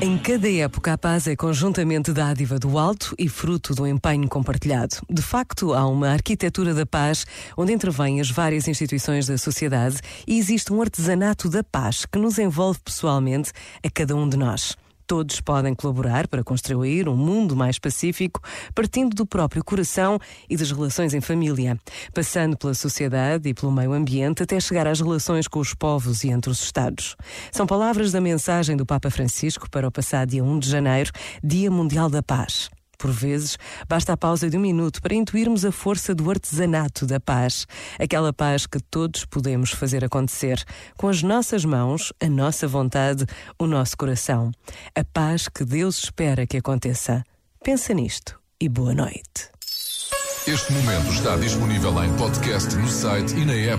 Em cada época, a paz é conjuntamente dádiva do alto e fruto do empenho compartilhado. De facto, há uma arquitetura da paz onde intervêm as várias instituições da sociedade e existe um artesanato da paz que nos envolve pessoalmente a cada um de nós. Todos podem colaborar para construir um mundo mais pacífico, partindo do próprio coração e das relações em família, passando pela sociedade e pelo meio ambiente até chegar às relações com os povos e entre os Estados. São palavras da mensagem do Papa Francisco para o passado dia 1 de janeiro, Dia Mundial da Paz. Por vezes, basta a pausa de um minuto para intuirmos a força do artesanato da paz, aquela paz que todos podemos fazer acontecer, com as nossas mãos, a nossa vontade, o nosso coração. A paz que Deus espera que aconteça. Pensa nisto e boa noite. Este momento está disponível em podcast no site e na app.